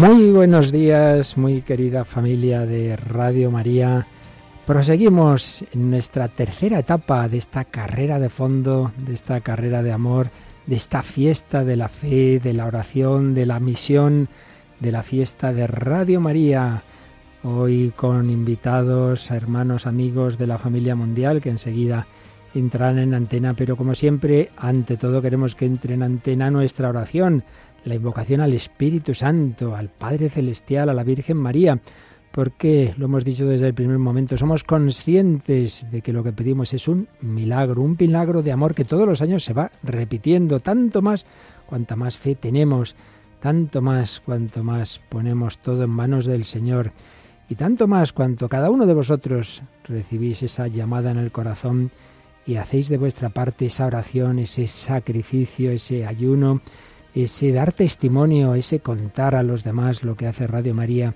Muy buenos días, muy querida familia de Radio María. Proseguimos en nuestra tercera etapa de esta carrera de fondo, de esta carrera de amor, de esta fiesta de la fe, de la oración, de la misión, de la fiesta de Radio María. Hoy con invitados, hermanos, amigos de la familia mundial que enseguida entrarán en antena, pero como siempre, ante todo queremos que entre en antena nuestra oración la invocación al Espíritu Santo, al Padre Celestial, a la Virgen María, porque, lo hemos dicho desde el primer momento, somos conscientes de que lo que pedimos es un milagro, un milagro de amor que todos los años se va repitiendo, tanto más cuanta más fe tenemos, tanto más cuanto más ponemos todo en manos del Señor, y tanto más cuanto cada uno de vosotros recibís esa llamada en el corazón y hacéis de vuestra parte esa oración, ese sacrificio, ese ayuno, ese dar testimonio, ese contar a los demás lo que hace Radio María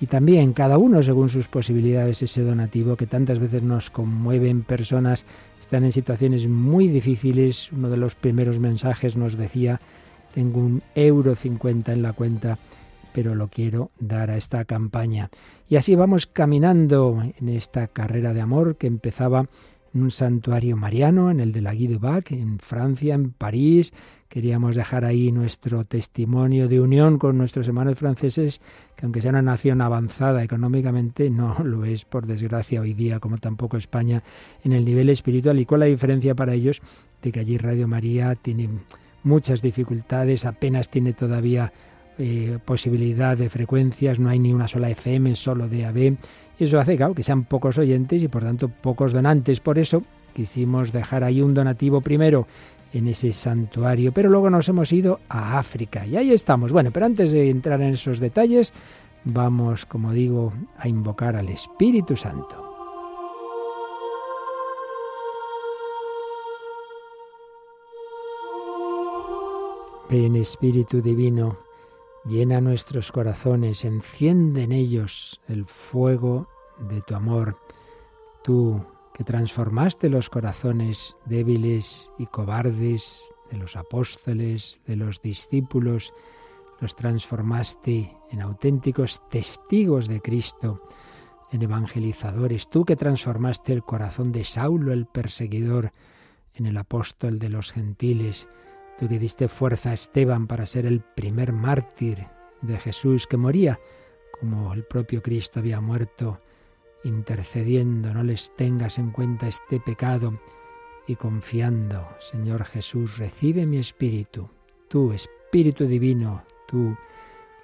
y también cada uno según sus posibilidades ese donativo que tantas veces nos conmueve en personas están en situaciones muy difíciles. Uno de los primeros mensajes nos decía tengo un euro cincuenta en la cuenta pero lo quiero dar a esta campaña. Y así vamos caminando en esta carrera de amor que empezaba en un santuario mariano, en el de la Guy en Francia, en París, Queríamos dejar ahí nuestro testimonio de unión con nuestros hermanos franceses, que aunque sea una nación avanzada económicamente, no lo es, por desgracia, hoy día, como tampoco España, en el nivel espiritual. ¿Y cuál la diferencia para ellos? De que allí Radio María tiene muchas dificultades, apenas tiene todavía eh, posibilidad de frecuencias, no hay ni una sola FM, solo DAB. Y eso hace que sean pocos oyentes y por tanto pocos donantes. Por eso quisimos dejar ahí un donativo primero en ese santuario, pero luego nos hemos ido a África y ahí estamos. Bueno, pero antes de entrar en esos detalles, vamos, como digo, a invocar al Espíritu Santo. Ven Espíritu Divino, llena nuestros corazones, enciende en ellos el fuego de tu amor. Tú, que transformaste los corazones débiles y cobardes de los apóstoles, de los discípulos, los transformaste en auténticos testigos de Cristo, en evangelizadores. Tú que transformaste el corazón de Saulo, el perseguidor, en el apóstol de los gentiles. Tú que diste fuerza a Esteban para ser el primer mártir de Jesús que moría, como el propio Cristo había muerto intercediendo, no les tengas en cuenta este pecado y confiando, Señor Jesús, recibe mi espíritu, tú, Espíritu Divino, tú,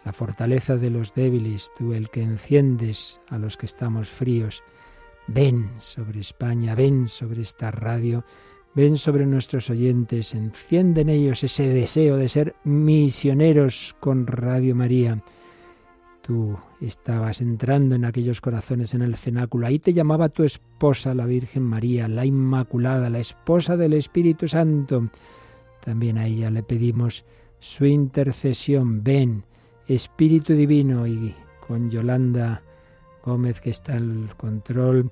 la fortaleza de los débiles, tú el que enciendes a los que estamos fríos. Ven sobre España, ven sobre esta radio, ven sobre nuestros oyentes, enciende en ellos ese deseo de ser misioneros con Radio María Tú estabas entrando en aquellos corazones en el cenáculo. Ahí te llamaba tu esposa, la Virgen María, la Inmaculada, la esposa del Espíritu Santo. También a ella le pedimos su intercesión. Ven, Espíritu Divino, y con Yolanda Gómez, que está al control,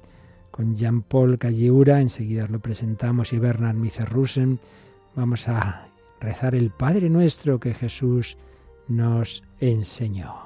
con Jean-Paul Calleura, enseguida lo presentamos, y Bernard Mizerrusen, vamos a rezar el Padre Nuestro que Jesús nos enseñó.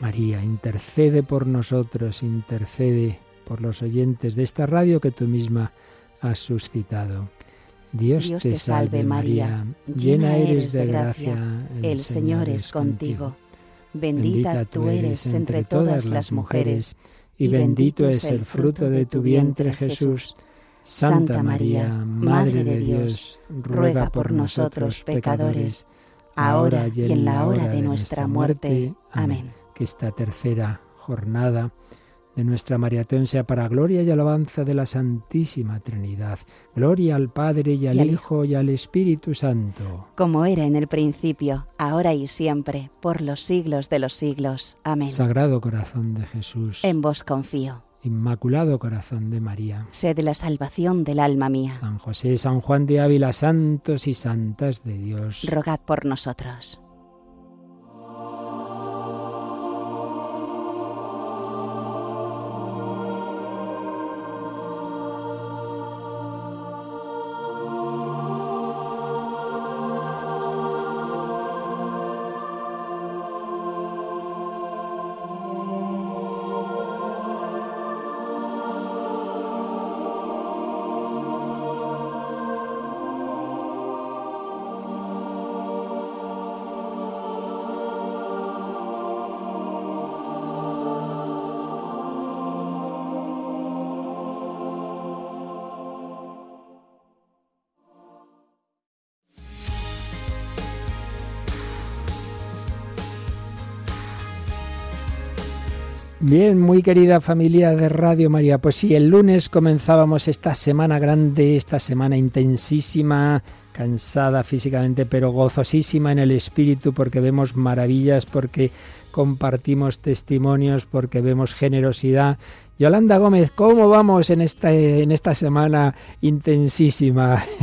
María, intercede por nosotros, intercede por los oyentes de esta radio que tú misma has suscitado. Dios, te salve María, llena eres de gracia, el Señor es contigo. Bendita tú eres entre todas las mujeres, y bendito es el fruto de tu vientre Jesús. Santa María, Madre de Dios, ruega por nosotros pecadores, ahora y en la hora de nuestra muerte. Amén que esta tercera jornada de nuestra maratón sea para gloria y alabanza de la Santísima Trinidad. Gloria al Padre y al, Hijo y al Espíritu Santo. Como era en el principio, ahora y siempre, por los siglos de los siglos. Amén. Sagrado corazón de Jesús. En vos confío. Inmaculado Corazón de María. Sé de la salvación del alma mía. San José, San Juan de Ávila, santos y santas de Dios. Rogad por nosotros. Bien, muy querida familia de Radio María, pues sí, el lunes comenzábamos esta semana grande, esta semana intensísima, cansada físicamente, pero gozosísima en el espíritu porque vemos maravillas, porque compartimos testimonios, porque vemos generosidad Yolanda Gómez, ¿cómo vamos en esta, en esta semana intensísima?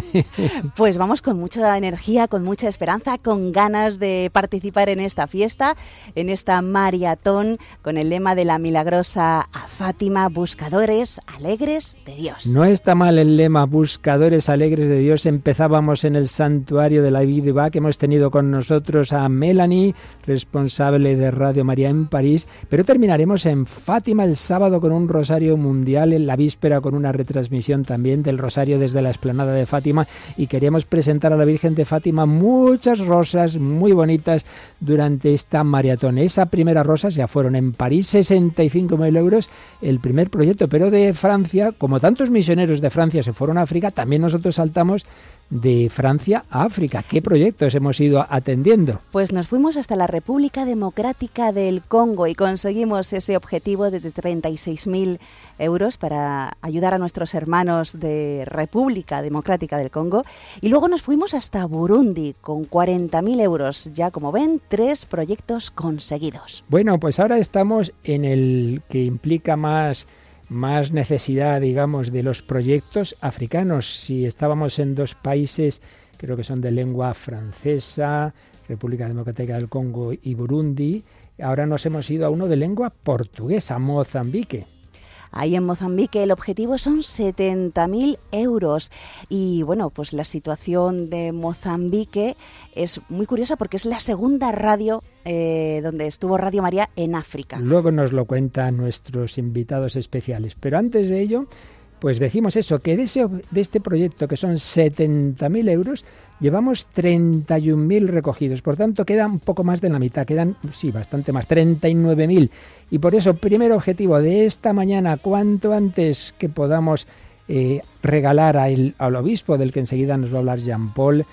Pues vamos con mucha energía, con mucha esperanza, con ganas de participar en esta fiesta, en esta maratón, con el lema de la milagrosa a Fátima, buscadores alegres de Dios. No está mal el lema, buscadores alegres de Dios. Empezábamos en el santuario de la Vida que hemos tenido con nosotros a Melanie, responsable de Radio María en París, pero terminaremos en Fátima el sábado con un rosario mundial en la víspera con una retransmisión también del rosario desde la explanada de Fátima y queríamos presentar a la Virgen de Fátima muchas rosas muy bonitas durante esta maratón. Esa primera rosas ya fueron en París 65.000 euros el primer proyecto, pero de Francia, como tantos misioneros de Francia se fueron a África, también nosotros saltamos de Francia a África. ¿Qué proyectos hemos ido atendiendo? Pues nos fuimos hasta la República Democrática del Congo y conseguimos ese objetivo de 36.000 euros para ayudar a nuestros hermanos de República Democrática del Congo. Y luego nos fuimos hasta Burundi con 40.000 euros. Ya como ven, tres proyectos conseguidos. Bueno, pues ahora estamos en el que implica más más necesidad, digamos, de los proyectos africanos. Si estábamos en dos países, creo que son de lengua francesa, República Democrática del Congo y Burundi, ahora nos hemos ido a uno de lengua portuguesa, Mozambique. Ahí en Mozambique el objetivo son 70.000 euros. Y bueno, pues la situación de Mozambique es muy curiosa porque es la segunda radio eh, donde estuvo Radio María en África. Luego nos lo cuentan nuestros invitados especiales. Pero antes de ello, pues decimos eso, que de, ese, de este proyecto, que son 70.000 euros, llevamos 31.000 recogidos. Por tanto, queda un poco más de la mitad, quedan, sí, bastante más, 39.000. Y por eso, primer objetivo de esta mañana, cuanto antes que podamos eh, regalar al obispo, del que enseguida nos va a hablar Jean Paul,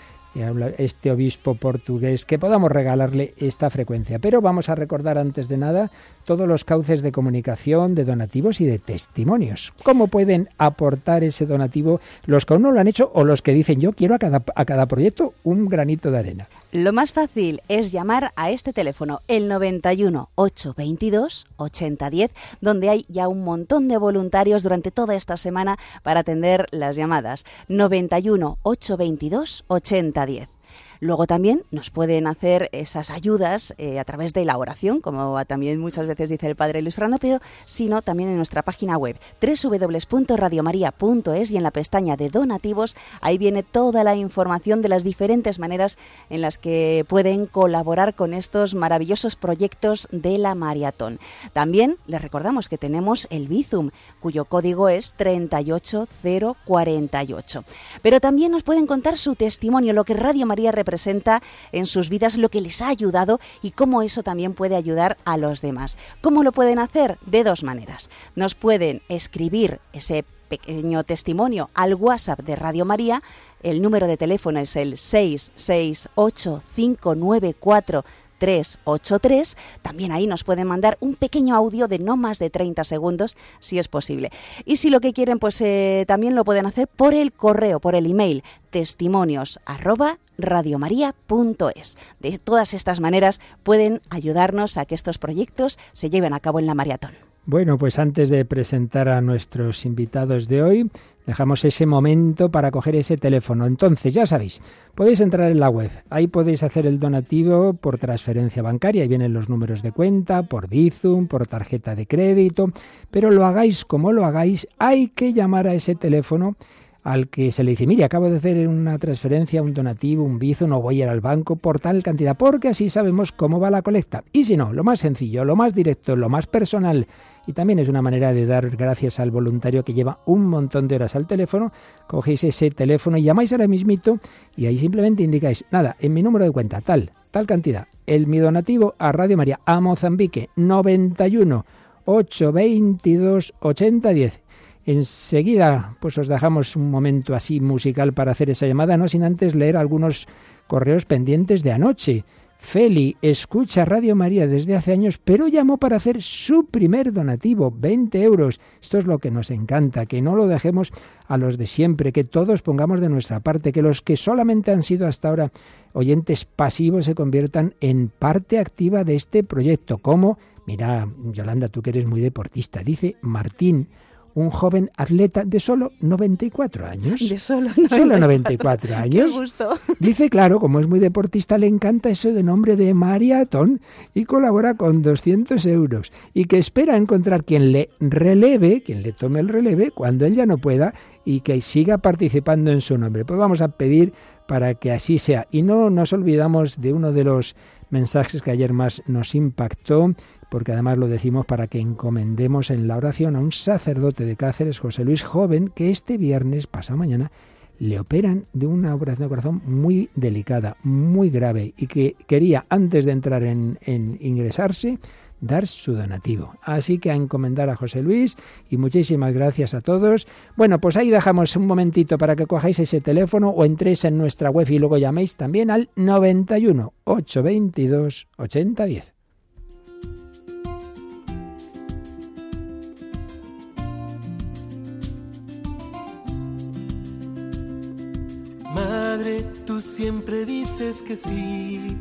este obispo portugués, que podamos regalarle esta frecuencia. Pero vamos a recordar antes de nada todos los cauces de comunicación, de donativos y de testimonios. ¿Cómo pueden aportar ese donativo los que aún no lo han hecho o los que dicen yo quiero a cada, a cada proyecto un granito de arena? Lo más fácil es llamar a este teléfono, el 91 822 8010, donde hay ya un montón de voluntarios durante toda esta semana para atender las llamadas. 91 822 8010. Luego también nos pueden hacer esas ayudas eh, a través de la oración, como también muchas veces dice el Padre Luis Fernando, pero sino también en nuestra página web www.radiomaria.es y en la pestaña de donativos ahí viene toda la información de las diferentes maneras en las que pueden colaborar con estos maravillosos proyectos de la maratón. También les recordamos que tenemos el Bizum, cuyo código es 38048. Pero también nos pueden contar su testimonio, lo que Radio María representa presenta en sus vidas, lo que les ha ayudado y cómo eso también puede ayudar a los demás. ¿Cómo lo pueden hacer? De dos maneras. Nos pueden escribir ese pequeño testimonio al WhatsApp de Radio María. El número de teléfono es el 668 594 383. También ahí nos pueden mandar un pequeño audio de no más de 30 segundos, si es posible. Y si lo que quieren, pues eh, también lo pueden hacer por el correo, por el email, testimonios arroba radiomaria.es. De todas estas maneras pueden ayudarnos a que estos proyectos se lleven a cabo en la maratón. Bueno, pues antes de presentar a nuestros invitados de hoy, dejamos ese momento para coger ese teléfono. Entonces, ya sabéis, podéis entrar en la web. Ahí podéis hacer el donativo por transferencia bancaria. Ahí vienen los números de cuenta, por Bizum, por tarjeta de crédito. Pero lo hagáis como lo hagáis, hay que llamar a ese teléfono al que se le dice, mire, acabo de hacer una transferencia, un donativo, un bizo, no voy a ir al banco por tal cantidad, porque así sabemos cómo va la colecta. Y si no, lo más sencillo, lo más directo, lo más personal, y también es una manera de dar gracias al voluntario que lleva un montón de horas al teléfono, cogéis ese teléfono y llamáis ahora mismito y ahí simplemente indicáis, nada, en mi número de cuenta, tal, tal cantidad, el mi donativo a Radio María, a Mozambique, 91 822 8010 Enseguida, pues os dejamos un momento así musical para hacer esa llamada, no sin antes leer algunos correos pendientes de anoche. Feli escucha Radio María desde hace años, pero llamó para hacer su primer donativo, 20 euros. Esto es lo que nos encanta, que no lo dejemos a los de siempre, que todos pongamos de nuestra parte, que los que solamente han sido hasta ahora oyentes pasivos se conviertan en parte activa de este proyecto. Como, mira, Yolanda, tú que eres muy deportista, dice Martín, un joven atleta de solo 94 años. De solo 94, solo 94 años. Qué gusto. Dice, claro, como es muy deportista, le encanta eso de nombre de maratón y colabora con 200 euros y que espera encontrar quien le releve, quien le tome el releve cuando él ya no pueda y que siga participando en su nombre. Pues vamos a pedir para que así sea. Y no nos olvidamos de uno de los mensajes que ayer más nos impactó porque además lo decimos para que encomendemos en la oración a un sacerdote de Cáceres, José Luis Joven, que este viernes, pasado mañana, le operan de una operación de corazón muy delicada, muy grave, y que quería, antes de entrar en, en ingresarse, dar su donativo. Así que a encomendar a José Luis y muchísimas gracias a todos. Bueno, pues ahí dejamos un momentito para que cojáis ese teléfono o entréis en nuestra web y luego llaméis también al 91 822 8010. Madre, tú siempre dices que sí.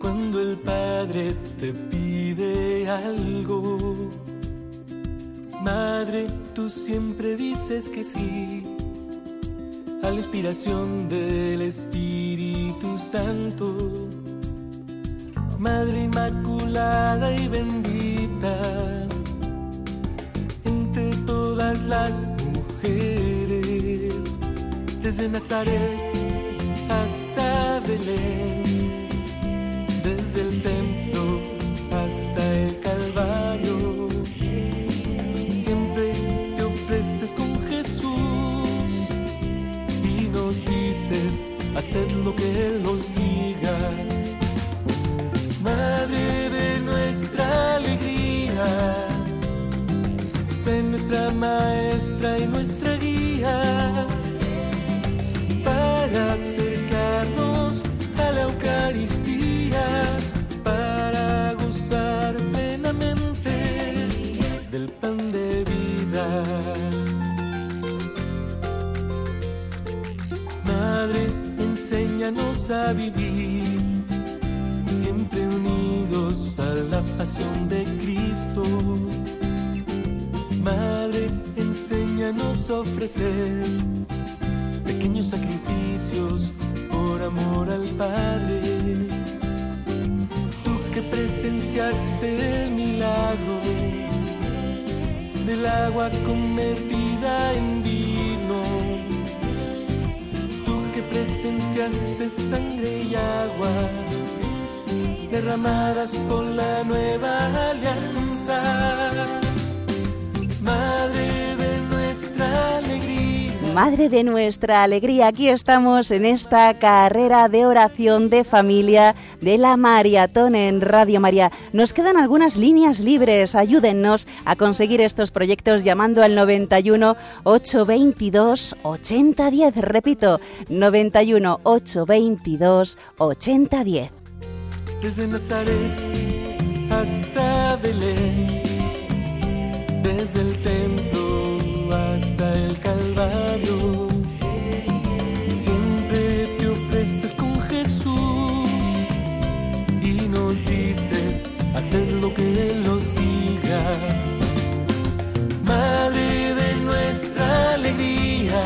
Cuando el Padre te pide algo. Madre, tú siempre dices que sí. A la inspiración del Espíritu Santo. Madre Inmaculada y bendita. Entre todas las mujeres desde Nazaret hasta Belén, desde el templo hasta el Calvario. Siempre te ofreces con Jesús y nos dices, haced lo que Él nos diga. Madre de nuestra alegría, sé nuestra maestra y nuestra guía acercarnos a la Eucaristía para gozar plenamente del pan de vida. Madre, enséñanos a vivir siempre unidos a la pasión de Cristo. Madre, enséñanos a ofrecer pequeños sacrificios por amor al Padre. Tú que presenciaste el milagro del agua convertida en vino. Tú que presenciaste sangre y agua derramadas por la nueva alianza. Madre de nuestra alegría Madre de nuestra alegría, aquí estamos en esta carrera de oración de familia de la Maratón en Radio María. Nos quedan algunas líneas libres, ayúdennos a conseguir estos proyectos llamando al 91 822 8010. Repito, 91 822 8010. desde Nazaret hasta Belén, desde el templo hasta el Calvario. Con Jesús y nos dices hacer lo que Él nos diga. Madre de nuestra alegría,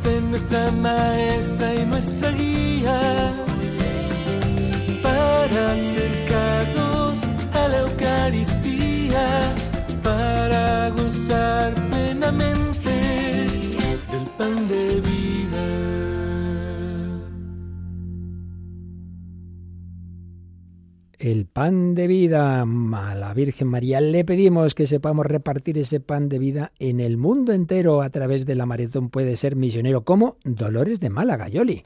sé nuestra maestra y nuestra guía para acercarnos a la Eucaristía, para gozar plenamente del pan de vida. El pan de vida a la Virgen María. Le pedimos que sepamos repartir ese pan de vida en el mundo entero a través de la maratón. Puede ser misionero como Dolores de Málaga, Yoli.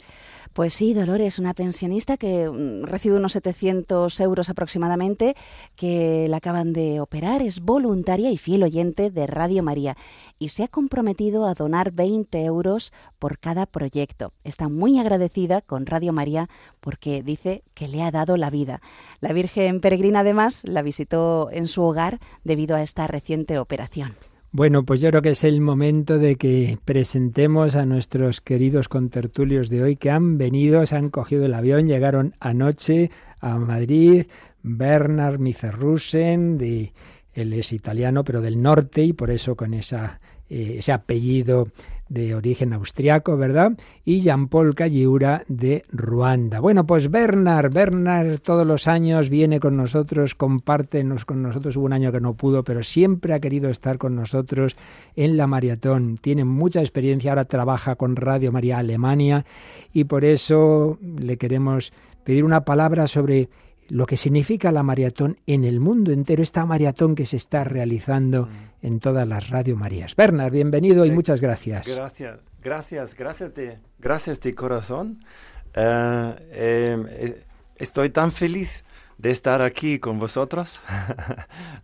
Pues sí, Dolores, una pensionista que mm, recibe unos 700 euros aproximadamente, que la acaban de operar, es voluntaria y fiel oyente de Radio María y se ha comprometido a donar 20 euros por cada proyecto. Está muy agradecida con Radio María porque dice que le ha dado la vida. La Virgen Peregrina además la visitó en su hogar debido a esta reciente operación. Bueno, pues yo creo que es el momento de que presentemos a nuestros queridos contertulios de hoy que han venido, se han cogido el avión, llegaron anoche a Madrid, Bernard Mizerrusen, de, él es italiano, pero del norte y por eso con esa, eh, ese apellido de origen austriaco, ¿verdad? Y Jean-Paul Calliura de Ruanda. Bueno, pues Bernard, Bernard todos los años viene con nosotros, comparte con nosotros, hubo un año que no pudo, pero siempre ha querido estar con nosotros en la maratón. Tiene mucha experiencia, ahora trabaja con Radio María Alemania y por eso le queremos pedir una palabra sobre lo que significa la maratón en el mundo entero, esta maratón que se está realizando en todas las Radio Marías. Bernard, bienvenido y muchas gracias. Gracias, gracias, gracias de, gracias de corazón. Eh, eh, estoy tan feliz de estar aquí con vosotros.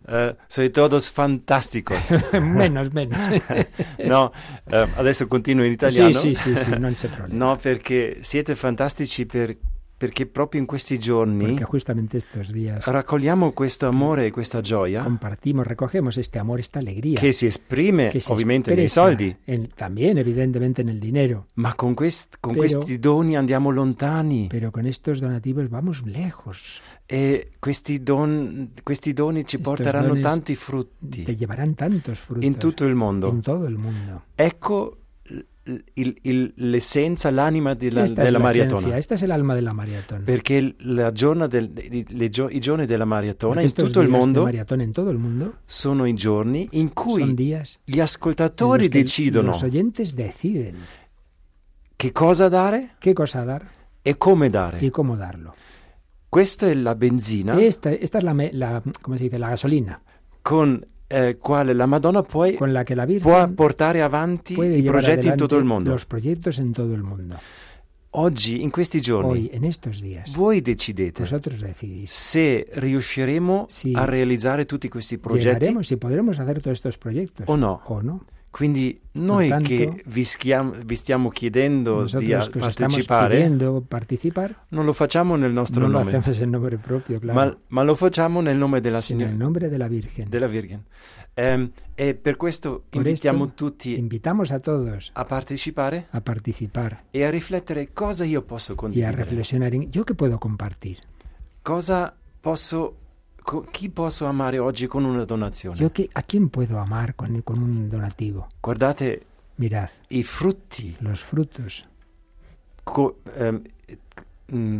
uh, soy todos fantásticos. menos, menos. no, uh, adesso continuo in italiano. Sì, sì, sì, sì, non c'è problema. No, perché siete fantastici per perché proprio in questi giorni raccogliamo questo amore e questa gioia compartimos, recogemos este amor, esta alegría che si esprime che si ovviamente nei soldi. en, también evidentemente nel dinero. Ma con, quest, con pero, questi doni andiamo lontani. pero con estos donativos vamos lejos. E questi, don, questi doni ci estos porteranno tanti frutti te llevarán tantos frutos in tutto il mondo. in todo el mundo. Ecco il, il, l'essenza, l'anima della, della maratona. Questa è l'alma della maratona. Perché del, le, i giorni della maratona in tutto, mondo, in tutto, il mondo sono i giorni in cui gli ascoltatori decidono che cosa dare, che cosa dar e come dare. E come darlo. Questa è la benzina. Esta, esta è la, la, come si dice, la gasolina. Con eh, quale la Madonna può, con la che la Virgen può portare avanti i progetti in tutto il mondo. Los proyectos en todo el mundo. Oggi, in questi giorni, Hoy, días, voi decidete se riusciremo si a realizzare tutti questi progetti o no. O no. Quindi noi tanto, che vi, schiam, vi, stiamo chiedendo di partecipare, non lo facciamo nel nostro non nome, lo proprio, claro. ma, ma, lo facciamo nel nome della Signora. Nel nome della Virgen. Della Virgen. Um, e per questo Por invitiamo tutti a, a partecipare a participar e a riflettere cosa io posso condividere. Y a reflexionar en yo qué puedo compartir. Cosa posso chi posso amare oggi con una donazione? Yo que, a quién puedo amar con, con un donativo? Guardate Mirad, i frutti. Los frutos. Co, mm,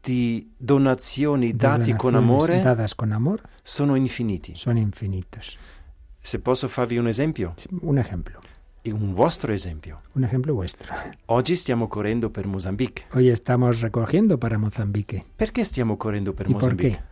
di donazioni dati con amore, dadas con amor sono infiniti. Sono infinitos. Se posso farvi un esempio? Un esempio. Un vostro esempio. Un ejemplo vuestro. Oggi stiamo correndo per Mozambique. Hoy estamos recogiendo para Mozambique. Perché stiamo correndo per ¿Y Mozambique?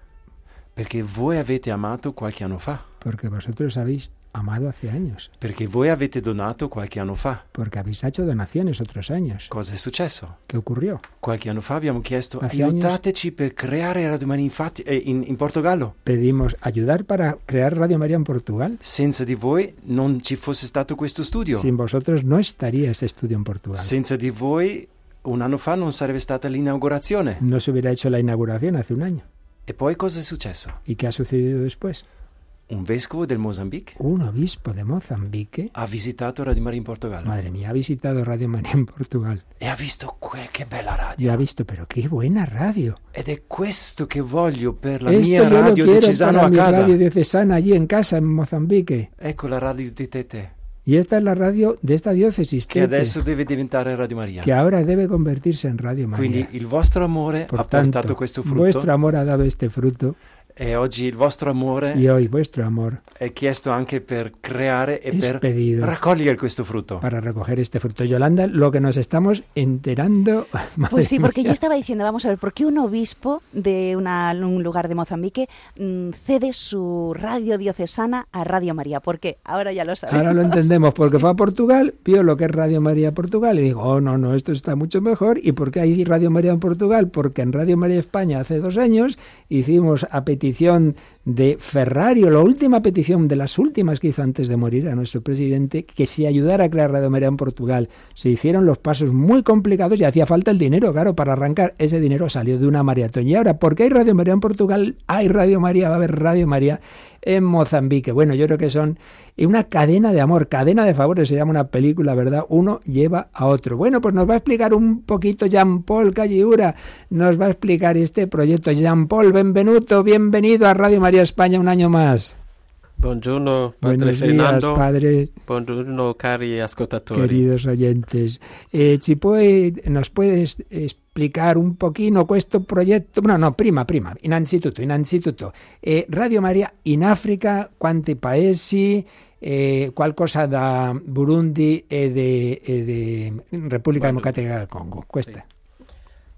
Perché voi avete amato qualche anno fa. Porque vosotros habéis amado hace años. Perché voi avete donato qualche anno fa. Porque habéis hecho donaciones otros años. Cosa è successo? ¿Qué ocurrió? Qualche anno fa abbiamo chiesto Hace aiutateci per creare Radio Maria infatti, eh, in, in Portogallo. Pedimos ayudar para crear Radio María en Portugal. Senza di voi non ci fosse stato questo studio. Sin vosotros no estaría este estudio en Portugal. Senza di voi un anno fa non sarebbe stata l'inaugurazione. No se hubiera hecho la inauguración hace un año. E poi cosa è successo? ¿Y qué ha sucedido después? Un vescovo del Mozambique Un obispo de Mozambique, ha visitato Radio Maria in Portogallo madre mía, ha visitado Radio María en Portugal e ha visto que, che bella y radio. ha visto, pero qué buena radio. Ed è questo che voglio per la Esto mia yo lo radio quiero diocesana para a mi casa. radio diocesana allí en casa, en Mozambique. Ecco la radio di Tete, Y esta es la radio de esta diócesis, che adesso deve diventare Radio Maria. que ahora debe convertirse en Radio María. Quindi il vostro amore Por ha tanto, portato questo frutto vuestro amor ha dado este fruto e oggi il vostro amore y hoy vuestro amor è chiesto anche per creare e per pedido raccogliere questo frutto. para recoger este fruto. Yolanda, lo que nos estamos enterando... Pues sí, porque yo estaba diciendo, vamos a ver, ¿por qué un obispo de una- un lugar de Mozambique mm, cede su radio diocesana a Radio María? ¿Por qué? Ahora ya lo sabemos. Ahora lo entendemos, porque fue a Portugal, vio lo que es Radio María Portugal y dijo, oh, no, no, esto está mucho mejor. ¿Y por qué hay Radio María en Portugal? Porque en Radio María España hace dos años hicimos a petición repetición de Ferrario, la última petición de las últimas que hizo antes de morir a nuestro presidente, que se ayudara a crear Radio María en Portugal. Se hicieron los pasos muy complicados y hacía falta el dinero, claro, para arrancar. Ese dinero salió de una maratón. Y ahora, ¿por qué hay Radio María en Portugal? Hay Radio María, va a haber Radio María en Mozambique. Bueno, yo creo que son una cadena de amor, cadena de favores, se llama una película, ¿verdad? Uno lleva a otro. Bueno, pues nos va a explicar un poquito Jean-Paul Calliura, nos va a explicar este proyecto. Jean-Paul, benvenuto, bienvenido a Radio María España un año más. Buongiorno Padre Buenos Fernando, días, padre, buongiorno cari ascoltatori. queridos oyentes. Eh, si nos puedes explicar un pochino questo progetto? No, no, prima, prima, innanzitutto, innanzitutto. Eh, Radio Maria in Africa, quanti paesi, eh, qualcosa da Burundi e de, e de Repubblica. Democratica del Congo. Questa.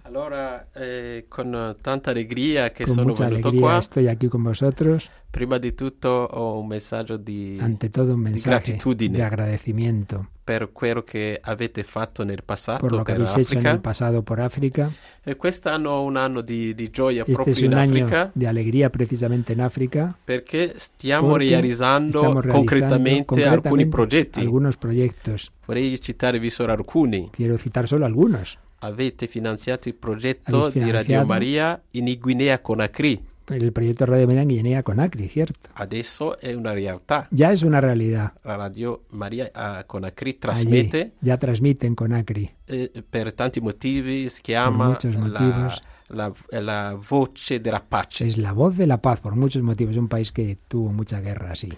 Allora, eh, con tanta allegria che Con sono mucha venuto alegría qua, estoy aquí con vosotros. prima di tutto ho un messaggio di, Ante todo un di mensaje gratitudine de agradecimiento per quello che avete fatto nel passato por lo que per habéis hecho en l'Africa. el pasado por África. E quest'anno è un anno di, di gioia Este es proprio in un año Africa de alegría precisamente en África. perché stiamo porque realizzando estamos realizando concretamente, alcuni concretamente progetti. Algunos proyectos. Vorrei citarvi solo alcuni. Quiero citar solo algunos. Avete finanziato il progetto di Radio finanziato? Maria in Guinea Conakry. El proyecto Radio María en Guinea Conakry, cierto. Adesso è una realtà. Ya es una realidad. La Radio Maria a Conakry Allí trasmette ya transmiten Conakry. eh, per tanti motivi, si chiama la, la- la voce della pace. Es la voz de la paz por muchos motivos. Un país que tuvo mucha guerra, sí.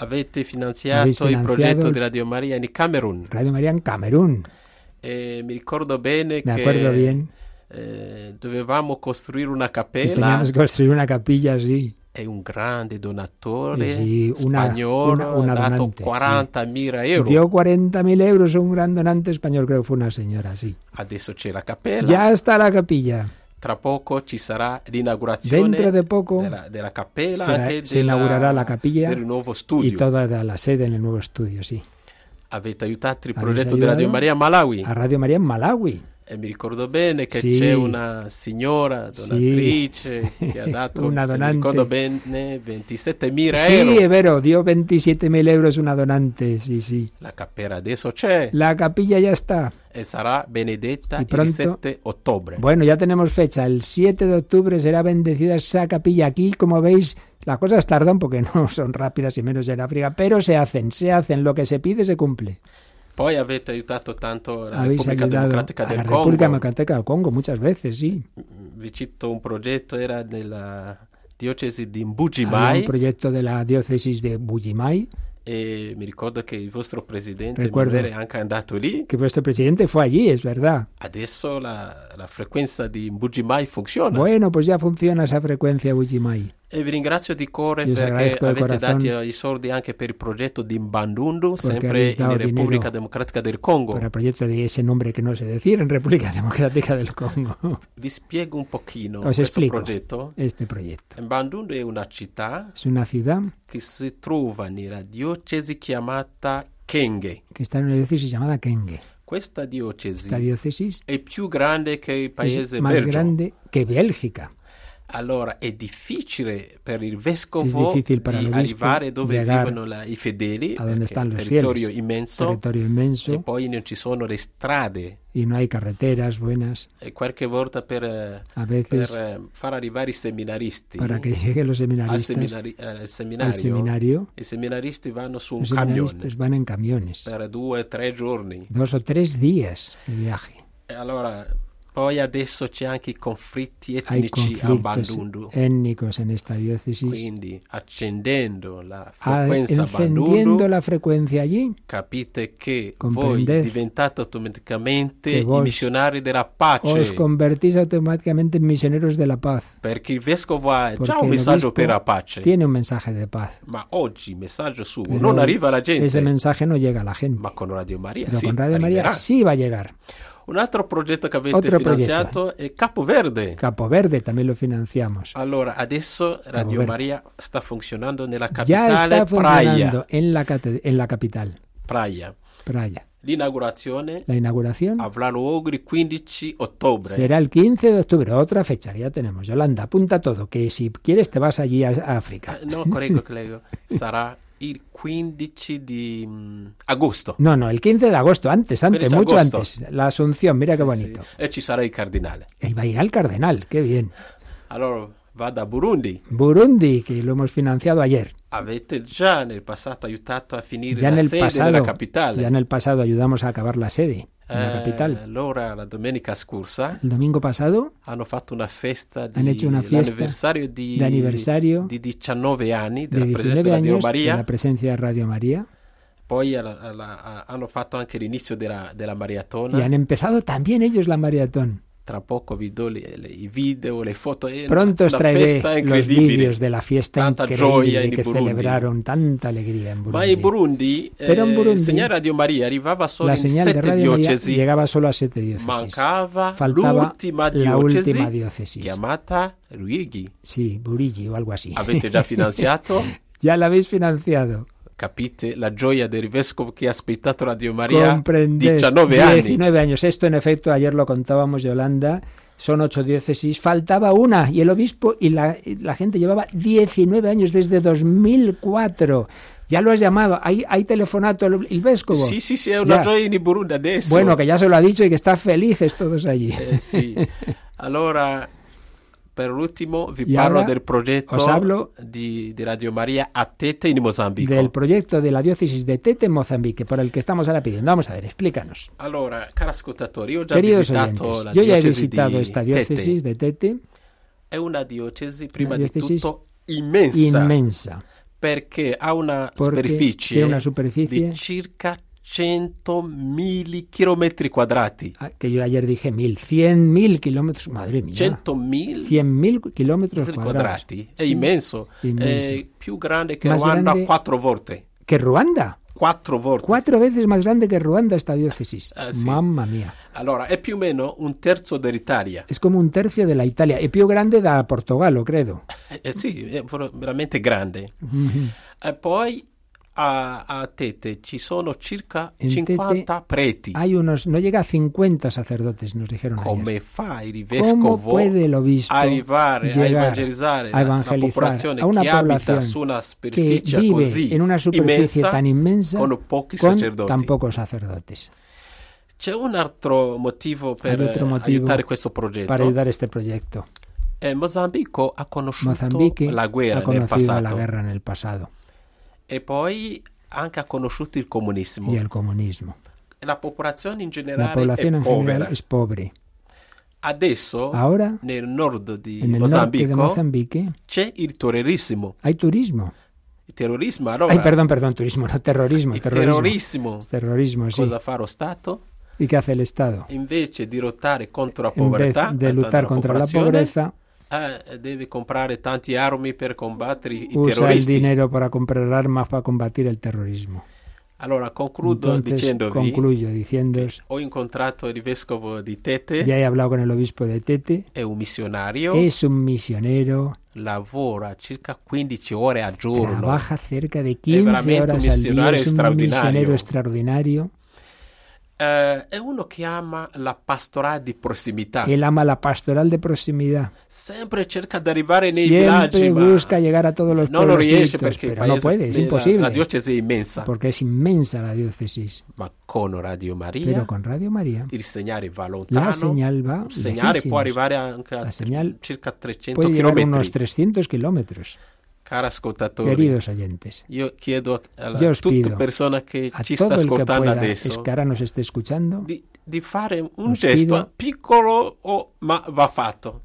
Avete finanziato Avete il finanziato progetto di Radio Maria in Camerun. Radio María en Camerún. E mi ricordo bene Me che acuerdo bien. eh, dovevamo costruire una que cappella teníamos que construir una capilla así. e un grande donatore Sì, una- spagnolo una- una dato donante, sì. 40.000 euro. Dio 40.000 euros un gran donante español, creo que fue una señora, sí. Adesso c'è la cappella. Ya está la capilla. Tra poco ci sarà l'inaugurazione Dentro de poco della, della cappella será- anche se della- inaugurará la capilla del nuovo y studio. toda la sede en el nuevo estudio, sí. Avete aiutato il Habéis progetto di Radio ayudado Maria Malawi A Radio María en Malawi. E mi ricordo bene che Sì. c'è una signora Sì. donatrice che ha dato, Una donante. ricordo bene, 27.000 Sí, euro. es vero, dio 27.000 euros una donante, sí, sí. La cappella adesso c'è La capilla ya está. e sarà benedetta Y il pronto- 7 ottobre. Bueno, ya tenemos fecha. El 7 de octubre será bendecida esa capilla. Aquí, como veis, las cosas tardan porque no son rápidas y menos en África, pero se hacen, se hacen. Lo que se pide se cumple. Poi avete aiutato tanto la Habéis Repubblica Democratica la del República Congo. Democrática del Congo muchas veces, sí. Vi cito un progetto, era nella diocesi di Mbujimai un proyecto de la diócesis de Bujimai, e mi ricordo che il vostro presidente Ricordo. Emanuele è anche andato lì. que vuestro presidente fue allí, es verdad. Adesso la, la frequenza di Mbujimai funziona. Bueno, pues ya funciona esa frecuencia Bujimai. E vi ringrazio di cuore Io perché avete dato i soldi anche per il progetto di Mbandundu, sempre in Repubblica Democratica del Congo. Para el proyecto de ese nombre que no sé decir en República Democrática del Congo. Vi spiego un pochino Os questo progetto. este proyecto. Mbandundu è una città una che si trova nella diocesi chiamata Kenge. que está en una diócesis llamada Kenge. Questa diocesi Esta diócesis è più grande che il es paese Belgio. grande que Bélgica. Allora è difficile per il vescovo di arrivare dove vivono la- i fedeli, a donde están los territorio fieles. immenso, Territorio inmenso e poi non ci sono le strade. y no hay carreteras buenas. E qualche volta per, per eh, far arrivare i seminaristi para que lleguen los al, seminaristas seminari- eh, al seminario, al seminario, i seminaristi vanno su un camion van en camiones. per due o tre giorni. Dos o tres días de viaje. E allora, poi adesso c'è anche i conflitti etnici a Bandundu. diócesis. Quindi accendendo la Al- frequenza a Bandundu, la allí, capite che voi diventate automaticamente che i vos missionari della pace. os convertís automáticamente en misioneros de la paz. perché il vescovo ha Porque già un el messaggio obispo per la pace. tiene un mensaje de paz. Ma oggi il messaggio suo Pero non arriva alla gente. Ese mensaje no llega a la gente. Ma con Radio Maria Pero sì, con Radio sí va a llegar. Un altro progetto che avete Otro finanziato è Capo Verde. Capo Verde también lo financiamos. Allora, adesso Radio Verde. Maria sta funzionando nella Ya capitale está Praia. funcionando en la, en la capital, Praia. Praia. L'inaugurazione La inauguración avrà luogo il 15 ottobre. será el 15 de octubre, otra fecha que ya tenemos. Yolanda, apunta todo, que si quieres te vas allí a, a África. Eh, No, correggo, correggo. Sarà il 15 di mm, agosto. No, no, el 15 de agosto, antes, antes, 15 de mucho agosto. antes. La Asunción, mira Sì, qué bonito. sì. E ci sarà il cardinale. Y va a ir al Cardenal, qué bien. Allora, vado a Burundi. Burundi, que lo hemos financiado ayer. Avete già nel passato aiutato a finire Ya en la el sede pasado, della capitale. ya en el pasado ayudamos a acabar la sede la Eh, capital. allora, la domenica scorsa El domingo pasado hanno fatto una festa di Han hecho una fiesta l'anniversario di, de aniversario di 19 anni de presenza 19 della Dio años de Maria. la presencia de Radio María Poi alla- alla- a- hanno fatto anche l'inizio della, della maratona. y han empezado también ellos la maratón. Tra poco vi do i video, le foto. È Pronto os traeré los vídeos de la fiesta Tanta increíble in que Burundi. celebraron, tanta alegría en Ma Burundi. in Burundi, Pero in eh, Burundi Radio solo la in señal de Radio María diocesi. llegaba solo a siete diócesis. Mancava Faltaba l'ultima la diocesi última diócesis. Sí, Burigi o algo así. Avete già finanziato? ya la habéis financiado. Capite la gioia del vescovo che ha aspettato Radio Maria Comprended. 19 anni. 19 años. Esto, en efecto, ayer lo contábamos, Yolanda. Son ocho diócesis. Faltaba una. Y el obispo y la, y la gente llevaba 19 años desde 2004. Ya lo has llamado. Hay, hay telefonato el, el vescovo. Sì, sì, sì, è una gioia in Burundi adesso. Bueno, que ya se lo ha dicho y que están felices todos allí. Eh, sì. Allora, per l'ultimo vi parlo del progetto os hablo di, di Radio Maria a Tete in Mozambico. Del proyecto de la diócesis de Tete en Mozambique, por el que estamos ahora pidiendo. Vamos a ver, explícanos. Allora, cari ascoltatori, io ho già Queridos visitato oyentes, la yo ya he visitado di esta Tete. diócesis de Tete, È una diocesi, prima di diocesi tutto, immensa, inmensa, perché ha una Porque superficie, tiene una superficie di circa 100.000 chilometri quadrati. ah, que yo ayer dije mil, cien mil kilómetros, madre mía, 100.000 cien mil kilómetros metri cuadrados. quadrati. È immenso. Immenso. È più grande che Ma Ruanda grande- quattro volte. Que Ruanda, Quattro volte. cuatro veces más grande que Ruanda esta diócesis. Ah, sí. Mamma mía. Allora, è più o meno un terzo dell'Italia. Es como un tercio de la Italia, e più grande da Portogallo, credo. Eh, sì, è ver- veramente grande. Mhm. E poi a, a Tete ci sono circa In 50 preti. Hay unos, no llega a 50 sacerdotes, nos dijeron. Come fa il ¿Cómo vescovo puede el obispo arrivare a la- la, evangelizar a una población su una que vive così en una superficie tan inmensa con pochi con sacerdoti? tan pocos sacerdotes? C'è un altro motivo per eh, motivo aiutare questo progetto. Este proyecto. Eh, Mozambico ha conosciuto Mozambique la guerra ha nel conocido la passato guerra en pasado e poi anche ha conosciuto il comunismo. y el comunismo. La popolazione in La generale población è povera. general es pobre. Adesso Ahora, nel nord di en el norte de Mozambico Mozambique c'è il terrorismo. hay turismo. Il terrorismo allora Ay, perdón, perdón, turismo, no terrorismo. il terrorismo. terrorismo. Sí. Cosa fa lo Stato? ¿Y qué hace el Estado? Invece di lottare contro la povertà, de eh, luchar la contra deve comprare armi per combattere i usa dinero para comprar armas para combatir el terrorismo. Allora concludo Entonces, dicendovi concluyo diciendo, ho incontrato il vescovo di Tete, ya he hablado con el obispo de Tete, è un missionario, es un misionero, lavora circa 15 ore al giorno. trabaja cerca de 15 veramente un horas al día, es un extraordinario. misionero eh, è uno che ama la pastorale di prossimità. Él ama la pastoral de proximidad. Cerca Siempre busca llegar a todos los non lo riesce perché pero no puede, es imposible. La diocesi è immensa, porque es inmensa la diócesis. ma con Radio Maria Pero con Radio María va lontano. la señal va Il segnale lejísimos. può arrivare anche a La señal circa 300 Puede a km. unos 300 kilómetros, Cari ascoltatori, queridos oyentes. io chiedo a os tutta pido persona che ci todo sta el que ascoltando pueda, adesso es que ahora nos esté escuchando, di, di fare un gesto pido- piccolo, o- ma va fatto.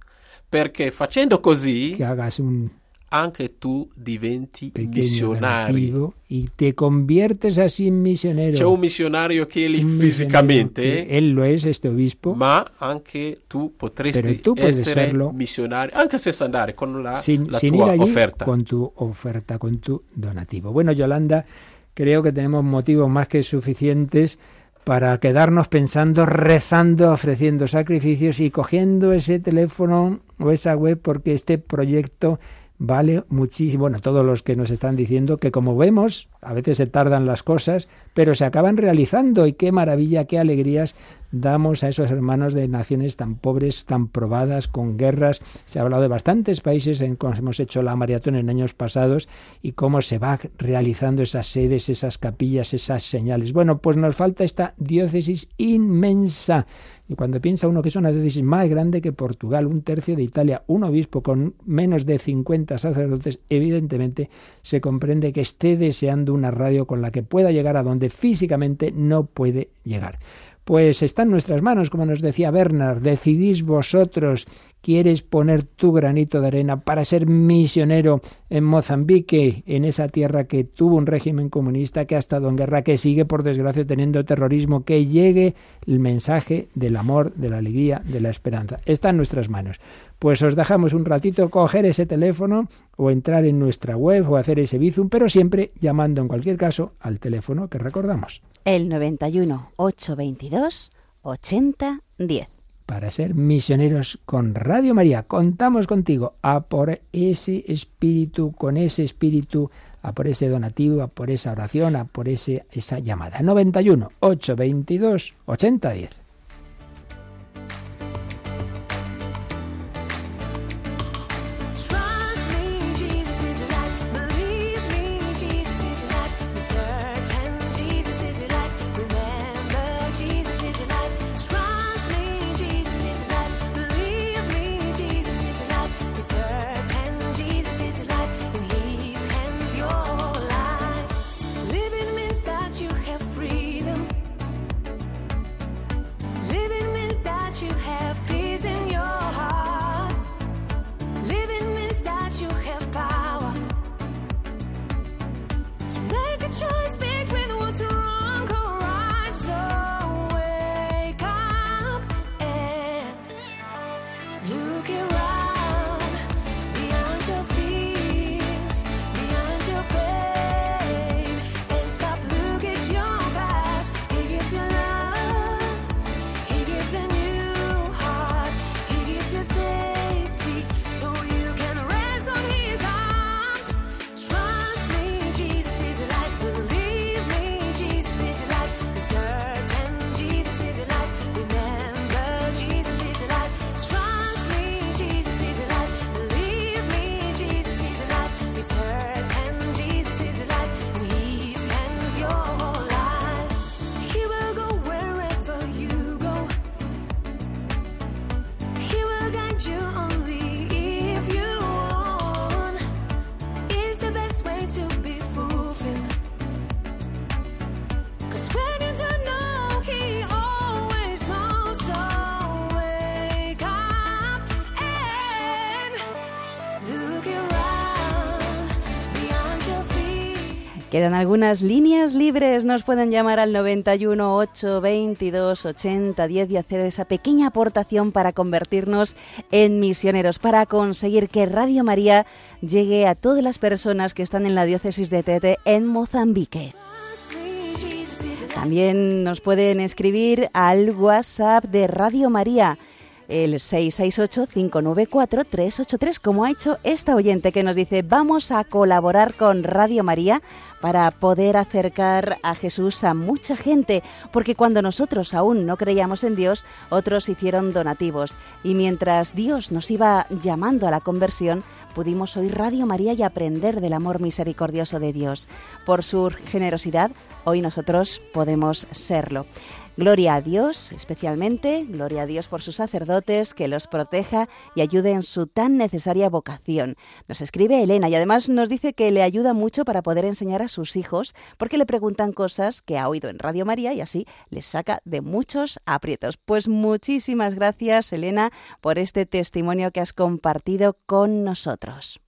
Perché facendo così que hagas un anche tu diventi pequeño missionario. y te conviertes así en misionero. C'è un missionario che lì fisicamente, él lo es, este obispo, ma anche tu potresti Pero tú puedes essere serlo missionario, anche senza andare con la, sin, la sin tua allí offerta. con tu oferta, con tu donativo. Bueno, Yolanda, creo que tenemos motivos más que suficientes para quedarnos pensando, rezando, ofreciendo sacrificios y cogiendo ese teléfono o esa web porque este proyecto vale muchísimo. Bueno, todos los que nos están diciendo que como vemos, a veces se tardan las cosas, pero se acaban realizando y qué maravilla, qué alegrías damos a esos hermanos de naciones tan pobres, tan probadas, con guerras. Se ha hablado de bastantes países en cómo hemos hecho la maratón en años pasados y cómo se va realizando esas sedes, esas capillas, esas señales. Bueno, pues nos falta esta diócesis inmensa. Cuando piensa uno que es una diócesis más grande que Portugal, un tercio de Italia, un obispo con menos de 50 sacerdotes, evidentemente se comprende que esté deseando una radio con la que pueda llegar a donde físicamente no puede llegar. Pues está en nuestras manos, como nos decía Bernard, decidís vosotros, quieres poner tu granito de arena para ser misionero en Mozambique, en esa tierra que tuvo un régimen comunista, que ha estado en guerra, que sigue por desgracia teniendo terrorismo, que llegue el mensaje del amor, de la alegría, de la esperanza. Está en nuestras manos. Pues os dejamos un ratito coger ese teléfono o entrar en nuestra web o hacer ese bizum, pero siempre llamando en cualquier caso al teléfono que recordamos. El 91 822 8010. Para ser misioneros con Radio María. Contamos contigo a por ese espíritu, con ese espíritu, a por ese donativo, a por esa oración, a por ese, esa llamada. 91 822 8010. Quedan algunas líneas libres. Nos pueden llamar al 91 822 8010 y hacer esa pequeña aportación para convertirnos en misioneros, para conseguir que Radio María llegue a todas las personas que están en la diócesis de Tete en Mozambique. También nos pueden escribir al WhatsApp de Radio María. El 668-594-383, como ha hecho esta oyente que nos dice, vamos a colaborar con Radio María para poder acercar a Jesús a mucha gente, porque cuando nosotros aún no creíamos en Dios, otros hicieron donativos, y mientras Dios nos iba llamando a la conversión, pudimos oír Radio María y aprender del amor misericordioso de Dios. Por su generosidad, hoy nosotros podemos serlo. Gloria a Dios, especialmente, gloria a Dios por sus sacerdotes, que los proteja y ayude en su tan necesaria vocación. Nos escribe Elena y además nos dice que le ayuda mucho para poder enseñar a sus hijos, porque le preguntan cosas que ha oído en Radio María y así les saca de muchos aprietos. Pues muchísimas gracias, Elena, por este testimonio que has compartido con nosotros.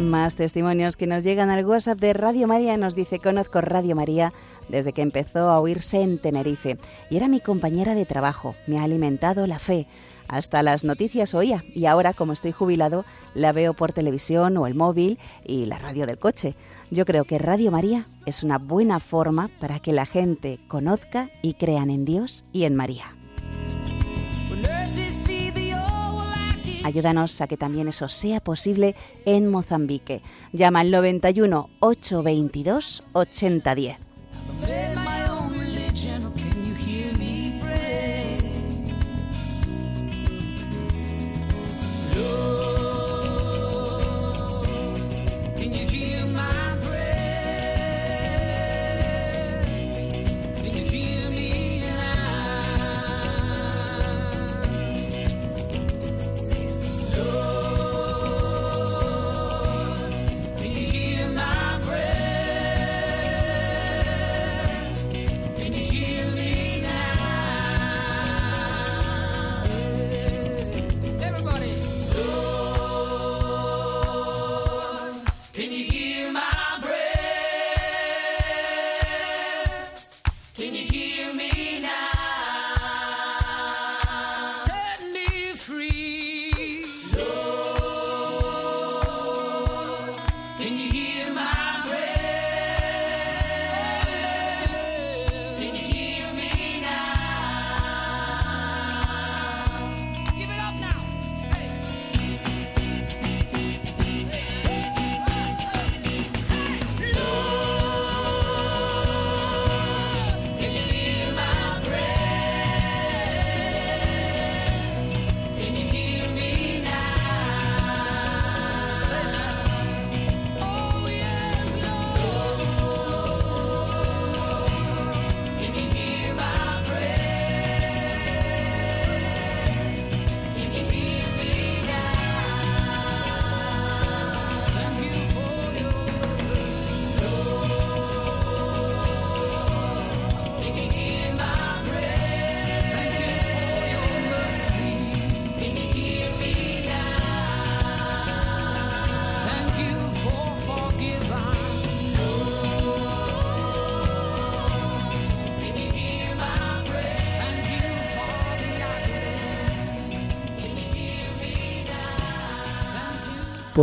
Más testimonios que nos llegan al WhatsApp de Radio María. Nos dice, conozco Radio María desde que empezó a oírse en Tenerife. Y era mi compañera de trabajo, me ha alimentado la fe. Hasta las noticias oía y ahora, como estoy jubilado, la veo por televisión o el móvil y la radio del coche. Yo creo que Radio María es una buena forma para que la gente conozca y crean en Dios y en María. Ayúdanos a que también eso sea posible en Mozambique. Llama al 91 822 8010.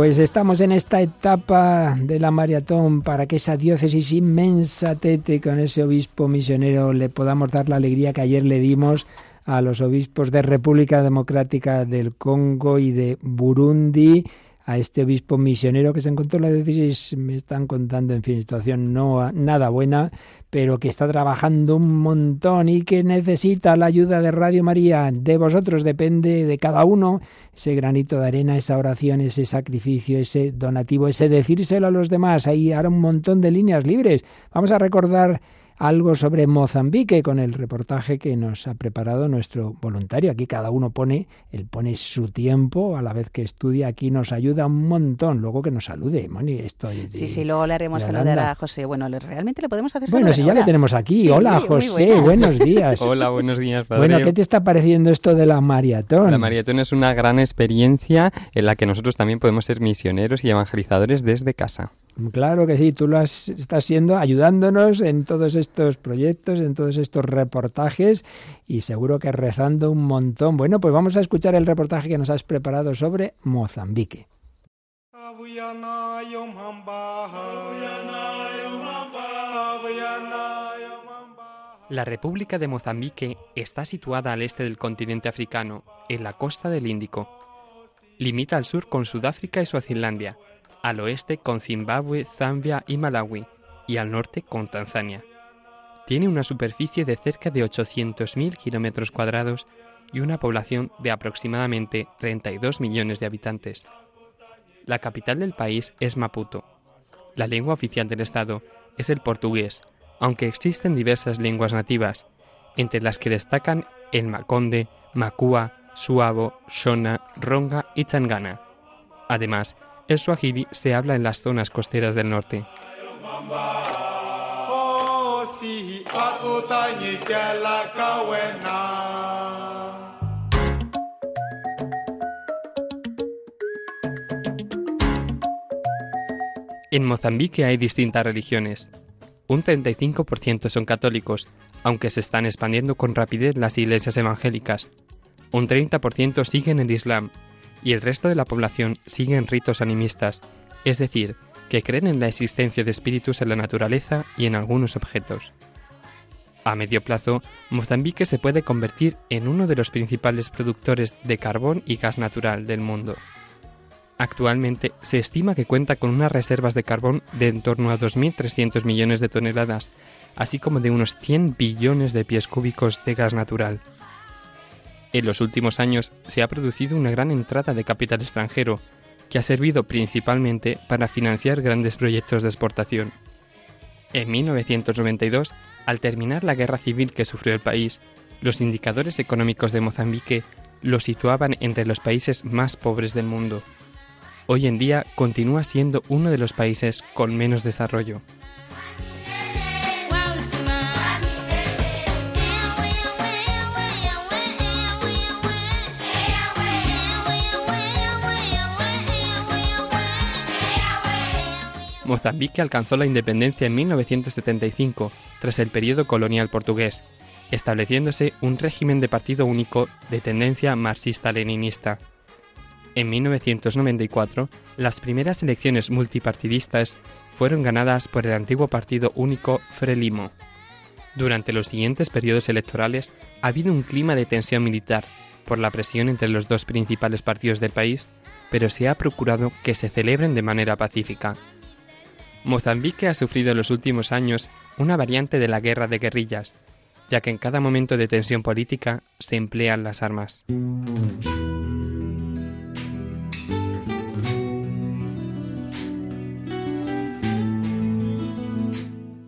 Pues estamos en esta etapa de la maratón para que esa diócesis inmensa Tete con ese obispo misionero le podamos dar la alegría que ayer le dimos a los obispos de República Democrática del Congo y de Burundi, a este obispo misionero que se encontró en la diócesis, me están contando, en fin, situación no nada buena, pero que está trabajando un montón y que necesita la ayuda de Radio María. De vosotros depende de cada uno ese granito de arena, esa oración, ese sacrificio, ese donativo, ese decírselo a los demás. Hay ahora un montón de líneas libres. Vamos a recordar algo sobre Mozambique con el reportaje que nos ha preparado nuestro voluntario. Aquí cada uno pone, él pone su tiempo a la vez que estudia. Aquí nos ayuda un montón. Luego que nos salude, Moni. Esto de- Sí, sí, luego le haremos saludar a José. Bueno, le- realmente le podemos hacer Bueno, si ya le tenemos aquí. Sí, Hola, José. Buenos días. Hola, buenos días, padre. Bueno, ¿qué te está pareciendo esto de la maratón? La maratón es una gran experiencia en la que nosotros también podemos ser misioneros y evangelizadores desde casa. Claro que sí, tú lo has- estás siendo ayudándonos en todos estos proyectos, en todos estos reportajes y seguro que rezando un montón. Bueno, pues vamos a escuchar el reportaje que nos has preparado sobre Mozambique. La República de Mozambique está situada al este del continente africano, en la costa del Índico. Limita al sur con Sudáfrica y Suazilandia, al oeste con Zimbabue, Zambia y Malawi, y al norte con Tanzania. Tiene una superficie de cerca de 800.000 kilómetros cuadrados y una población de aproximadamente 32 millones de habitantes. La capital del país es Maputo. La lengua oficial del Estado es el portugués, aunque existen diversas lenguas nativas, entre las que destacan el maconde, macua, suabo, shona, ronga y tangana. Además, el suajili se habla en las zonas costeras del norte. En Mozambique hay distintas religiones. Un 35% son católicos, aunque se están expandiendo con rapidez las iglesias evangélicas. Un 30% siguen el Islam y el resto de la población siguen ritos animistas, es decir, que creen en la existencia de espíritus en la naturaleza y en algunos objetos. A medio plazo, Mozambique se puede convertir en uno de los principales productores de carbón y gas natural del mundo. Actualmente se estima que cuenta con unas reservas de carbón de en torno a 2.300 millones de toneladas, así como de unos 100 billones de pies cúbicos de gas natural. En los últimos años se ha producido una gran entrada de capital extranjero, que ha servido principalmente para financiar grandes proyectos de exportación. En 1992, al terminar la guerra civil que sufrió el país, los indicadores económicos de Mozambique lo situaban entre los países más pobres del mundo. Hoy en día continúa siendo uno de los países con menos desarrollo. Mozambique alcanzó la independencia en 1975, tras el periodo colonial portugués, estableciéndose un régimen de partido único de tendencia marxista-leninista. En 1994, las primeras elecciones multipartidistas fueron ganadas por el antiguo partido único Frelimo. Durante los siguientes periodos electorales ha habido un clima de tensión militar por la presión entre los dos principales partidos del país, pero se ha procurado que se celebren de manera pacífica. Mozambique ha sufrido en los últimos años una variante de la guerra de guerrillas, ya que en cada momento de tensión política se emplean las armas.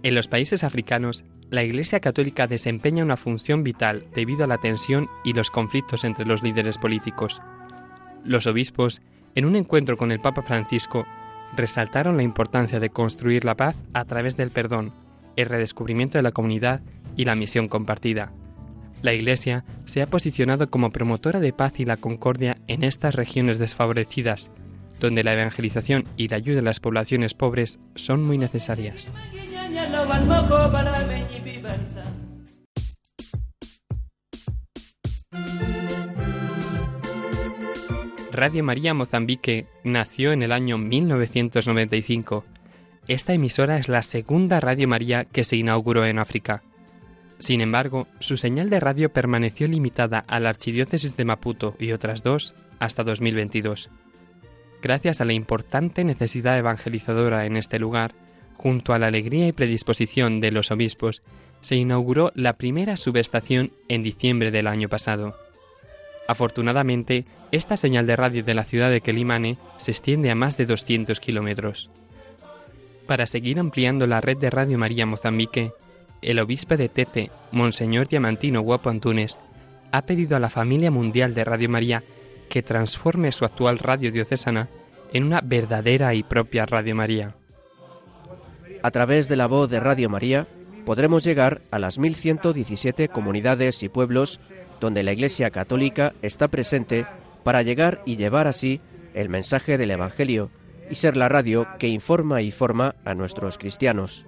En los países africanos, la Iglesia Católica desempeña una función vital debido a la tensión y los conflictos entre los líderes políticos. Los obispos, en un encuentro con el Papa Francisco, resaltaron la importancia de construir la paz a través del perdón, el redescubrimiento de la comunidad y la misión compartida. La Iglesia se ha posicionado como promotora de paz y la concordia en estas regiones desfavorecidas, donde la evangelización y la ayuda a las poblaciones pobres son muy necesarias. Radio María Mozambique nació en el año 1995. Esta emisora es la segunda Radio María que se inauguró en África. Sin embargo, su señal de radio permaneció limitada a la Archidiócesis de Maputo y otras dos hasta 2022. Gracias a la importante necesidad evangelizadora en este lugar, junto a la alegría y predisposición de los obispos, se inauguró la primera subestación en diciembre del año pasado. Afortunadamente, esta señal de radio de la ciudad de Quelimane se extiende a más de 200 kilómetros. Para seguir ampliando la red de Radio María Mozambique, el obispo de Tete, Monseñor Diamantino Guapo Antunes, ha pedido a la familia mundial de Radio María que transforme su actual radio diocesana en una verdadera y propia Radio María. A través de la voz de Radio María podremos llegar a las 1117 comunidades y pueblos donde la Iglesia Católica está presente para llegar y llevar así el mensaje del Evangelio y ser la radio que informa y forma a nuestros cristianos.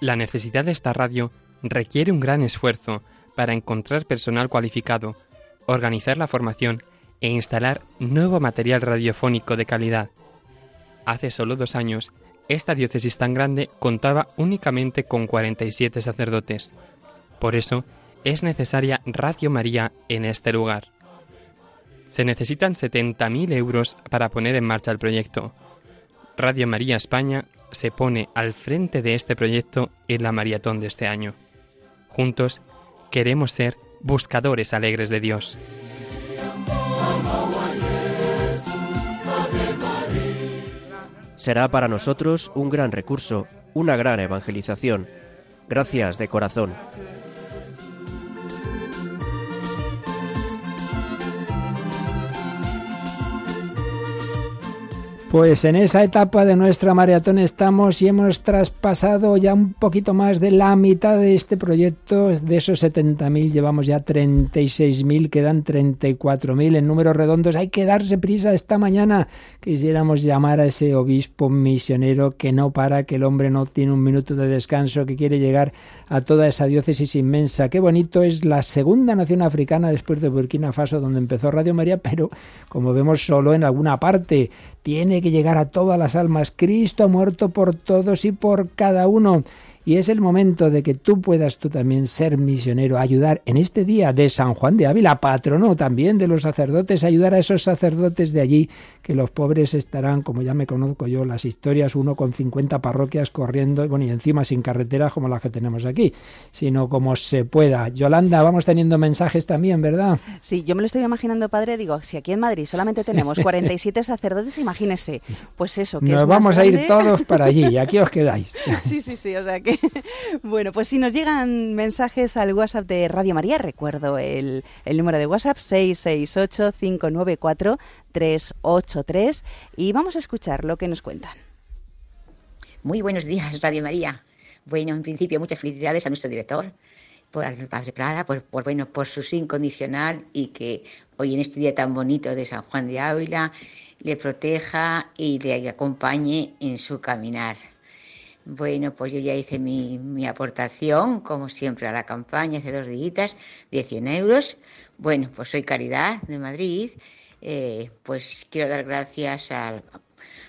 La necesidad de esta radio requiere un gran esfuerzo para encontrar personal cualificado, organizar la formación e instalar nuevo material radiofónico de calidad. Hace solo dos años, esta diócesis tan grande contaba únicamente con 47 sacerdotes. Por eso, es necesaria Radio María en este lugar. Se necesitan 70.000 euros para poner en marcha el proyecto. Radio María España se pone al frente de este proyecto en la maratón de este año. Juntos queremos ser buscadores alegres de Dios. Será para nosotros un gran recurso, una gran evangelización. Gracias de corazón. Pues en esa etapa de nuestra maratón estamos y hemos traspasado ya un poquito más de la mitad de este proyecto. De esos 70.000 llevamos ya 36.000, quedan 34.000 en números redondos. Hay que darse prisa esta mañana. Quisiéramos llamar a ese obispo misionero que no para, que el hombre no tiene un minuto de descanso, que quiere llegar a toda esa diócesis inmensa. Qué bonito es la segunda nación africana después de Burkina Faso donde empezó Radio María, pero como vemos solo en alguna parte. Tiene que llegar a todas las almas. Cristo ha muerto por todos y por cada uno. Y es el momento de que tú puedas tú también ser misionero, ayudar en este día de San Juan de Ávila, patrono también de los sacerdotes, ayudar a esos sacerdotes de allí, que los pobres estarán, como ya me conozco yo, las historias, uno con 50 parroquias corriendo, bueno, y encima sin carreteras como las que tenemos aquí, sino como se pueda. Yolanda, vamos teniendo mensajes también, ¿verdad? Sí, yo me lo estoy imaginando, padre, digo, si aquí en Madrid solamente tenemos 47 sacerdotes, imagínese, pues eso, que Nos es vamos a ir todos para allí, y aquí os quedáis. Sí, sí, sí, o sea que... Bueno, pues si nos llegan mensajes al WhatsApp de Radio María, recuerdo el, número de WhatsApp 668-594-383 y vamos a escuchar lo que nos cuentan. Muy buenos días, Radio María. Bueno, en principio, muchas felicidades a nuestro director, por al Padre Prada, por, por, bueno, por su sí incondicional y que hoy en este día tan bonito de San Juan de Ávila le proteja y le acompañe en su caminar. Bueno, pues yo ya hice mi, mi aportación, como siempre, a la campaña hace dos días, de 100 euros. Bueno, pues soy Caridad de Madrid. Eh, pues quiero dar gracias al-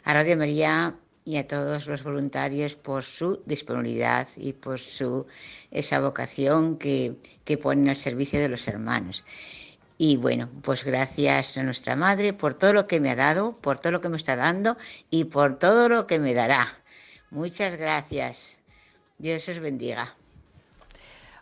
a Radio María y a todos los voluntarios por su disponibilidad y por su esa vocación que, que ponen al servicio de los hermanos. Y bueno, pues gracias a nuestra Madre por todo lo que me ha dado, por todo lo que me está dando y por todo lo que me dará. Muchas gracias. Dios os bendiga.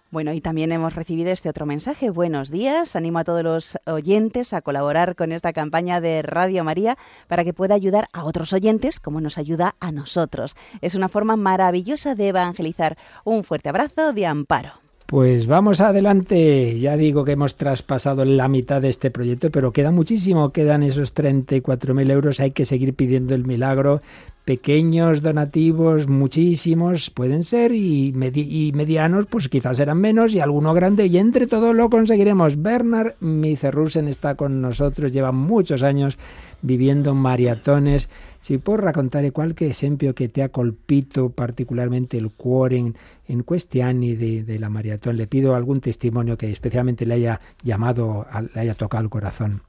Bueno, y también hemos recibido este otro mensaje. Buenos días. Animo a todos los oyentes a colaborar con esta campaña de Radio María para que pueda ayudar a otros oyentes como nos ayuda a nosotros. Es una forma maravillosa de evangelizar. Un fuerte abrazo de amparo. Pues vamos adelante. Ya digo que hemos traspasado la mitad de este proyecto, pero queda muchísimo. Quedan esos 34.000 euros. Hay que seguir pidiendo el milagro. Pequeños donativos, muchísimos pueden ser, y, y medianos, pues quizás serán menos, y alguno grande, y entre todos lo conseguiremos. Bernard Micerrusen está con nosotros, lleva muchos años viviendo maratones. Si può raccontare qualche esempio che ti ha colpito particolarmente il cuore in, in questi de, la maratón, le pido algún testimonio que especialmente le haya llamado, le haya tocado el corazón.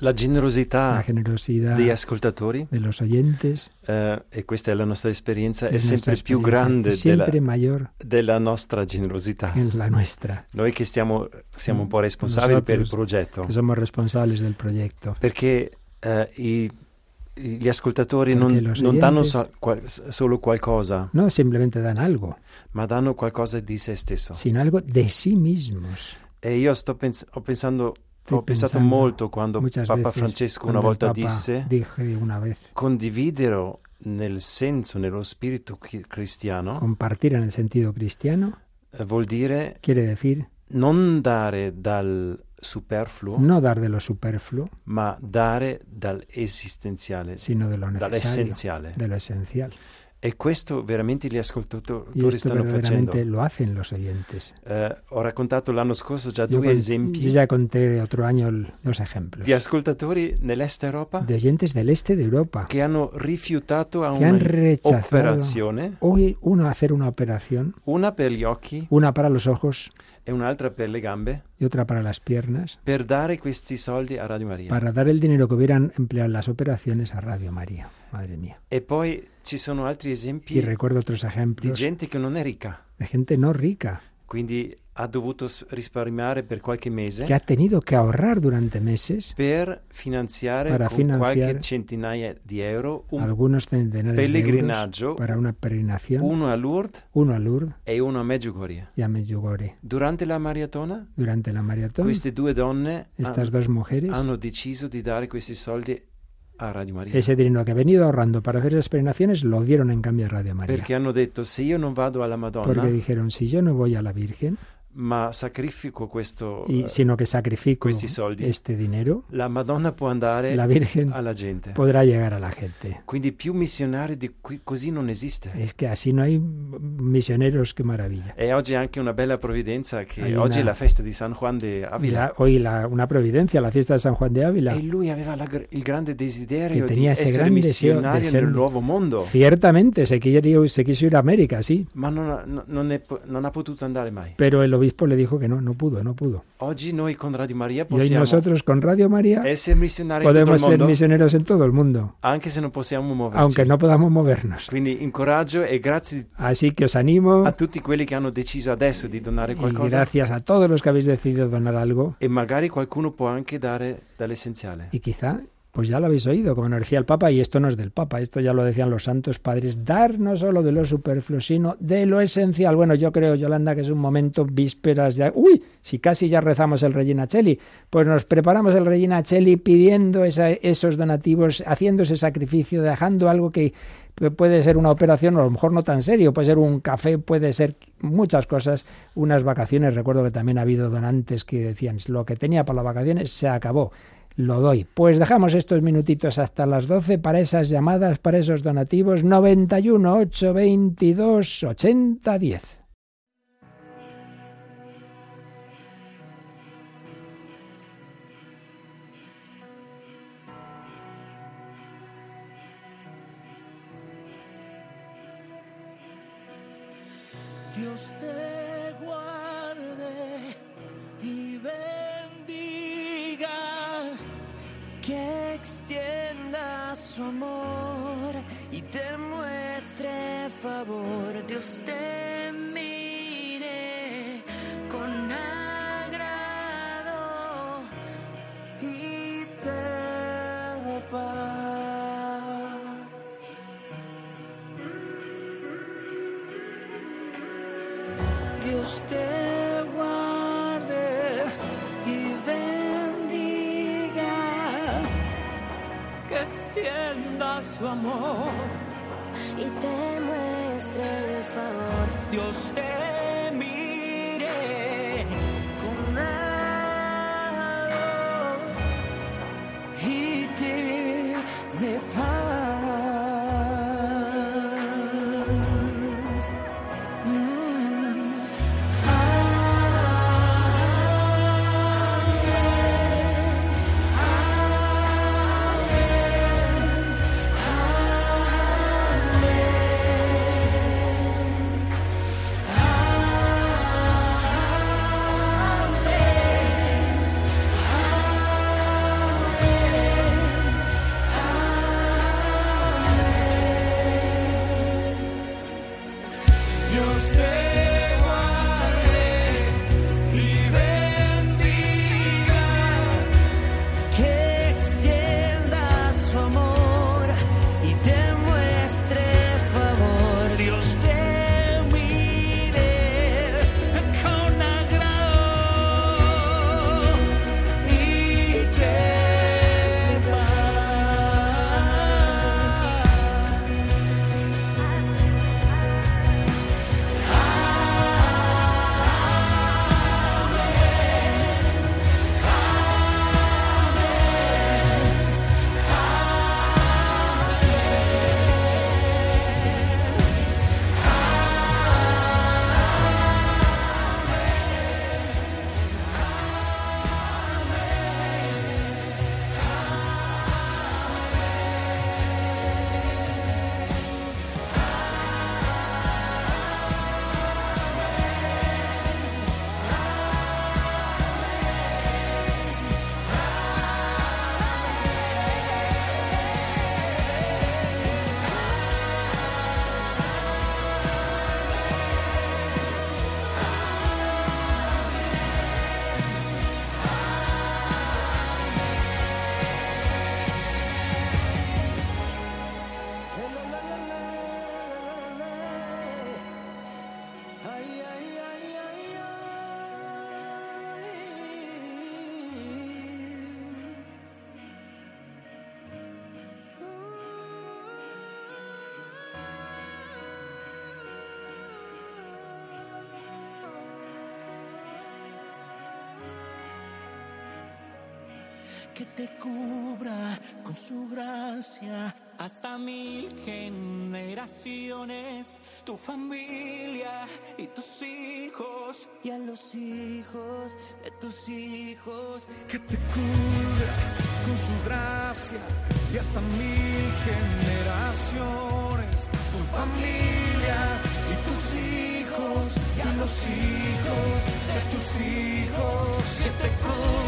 La generosità la generosidad degli ascoltatori, de los oyentes eh, e questa è la nostra esperienza, è sempre più grande della, della nostra generosità. la nuestra, Noi che stiamo, siamo un po' responsabili per il Nosotros, progetto, que somos responsables del proyecto. perché eh, i- gli ascoltatori non, los non danno oyentes- so- qual- solo qualcosa, No simplemente dan algo, ma danno qualcosa di se stesso. sino algo de sí mismos. E io sto pens- pensando, ho pensato pensando molto quando muchas Papa veces Francesco una cuando el volta Papa disse dije una vez condividere nel senso, nello spirito chi- cristiano, compartir en el sentido cristiano eh, vuol dire quiere decir non dare dal superfluo, no dar de lo superfluo, ma dare dall'esistenziale, sino de lo necesario, dall'essenziale. de lo esencial. E questo veramente gli ascoltatori stanno facendo. lo hacen los oyentes. Eh, ho raccontato l'anno scorso già Yo, due con- esempi yo ya conté otro año dos ejemplos. di ascoltatori nell'est Europa de oyentes del este de Europa. che hanno rifiutato a un'operazione, hoy uno hacer una operación, una per gli occhi. Una para los ojos e un'altra per le gambe, y otra para las piernas, per dare questi soldi a Radio Maria. para dar el dinero que hubieran empleado en las operaciones a Radio María. Madre mía. E poi ci sono altri Y esempi recuerdo otros di ejemplos gente che non è ricca, de gente no rica quindi ha dovuto risparmiare per qualche mese que ha tenido que ahorrar durante meses. per finanziare Para con financiar qualche centinaia di euro un algunos centenares de pellegrinaggio, euros para una peregrinación, uno a Lourdes uno a Lourdes e uno a Medjugorje. y a Medjugorje. Durante la maratona, Durante la maratón, queste due donne estas han- dos mujeres, hanno deciso di dare questi soldi a Radio Maria. ese dinero que ha venido ahorrando para hacer esas peregrinaciones, lo dieron en cambio a Radio María. Perché hanno detto se io non vado alla Madonna, Porque dijeron, si yo no voy a la Virgen, ma sacrifico questo, y, eh, sino que sacrifico questi soldi, este dinero, la Madonna può andare la Virgen alla gente. podrà llegar a la gente. Quindi più missionari di qui così non esiste. Es que así no hay misioneros, qué maravilla. E oggi è anche una bella provvidenza che Hay oggi è una- la festa di San Juan de Ávila. La- hoy la- una providencia, la fiesta de San Juan de Ávila. E lui aveva la il grande desiderio di essere missionario ser- nel nuovo mondo, Ciertamente, se, quiso ir a América, sí, ma non non è non ha potuto andare mai. pero el obispo le dijo que no, no pudo, no pudo. Con Radio Maria Y hoy nosotros con Radio María podemos ser misioneros en todo el mundo, se aunque no podamos movernos. Quindi e Así que os animo a tutti quelli che hanno deciso adesso di donare y qualcosa gracias a todos los que habéis decidido donar algo e magari qualcuno può anche dare dall'essenziale. y quizá pues ya lo habéis oído, como nos decía el Papa, y esto no es del Papa, esto ya lo decían los santos padres, dar no solo de lo superfluo, sino de lo esencial. Bueno, yo creo, Yolanda, que es un momento vísperas de... Uy, si casi ya rezamos el Regina Cheli, pues nos preparamos el Regina Cheli pidiendo esa- esos donativos, haciendo ese sacrificio, dejando algo que puede ser una operación, o a lo mejor no tan serio, puede ser un café, puede ser muchas cosas, unas vacaciones. Recuerdo que también ha habido donantes que decían, lo que tenía para las vacaciones se acabó, lo doy. Pues dejamos estos minutitos hasta las 12 para esas llamadas, para esos donativos, 91 822 80 10. Dios te extienda su amor y te muestre favor. Dios te su amor te cubra con su gracia. Hasta mil generaciones, tu familia y tus hijos. Y a los hijos de tus hijos que te cubra con su gracia. Y hasta mil generaciones, tu familia y tus hijos. Y a los hijos de tus hijos que te cubra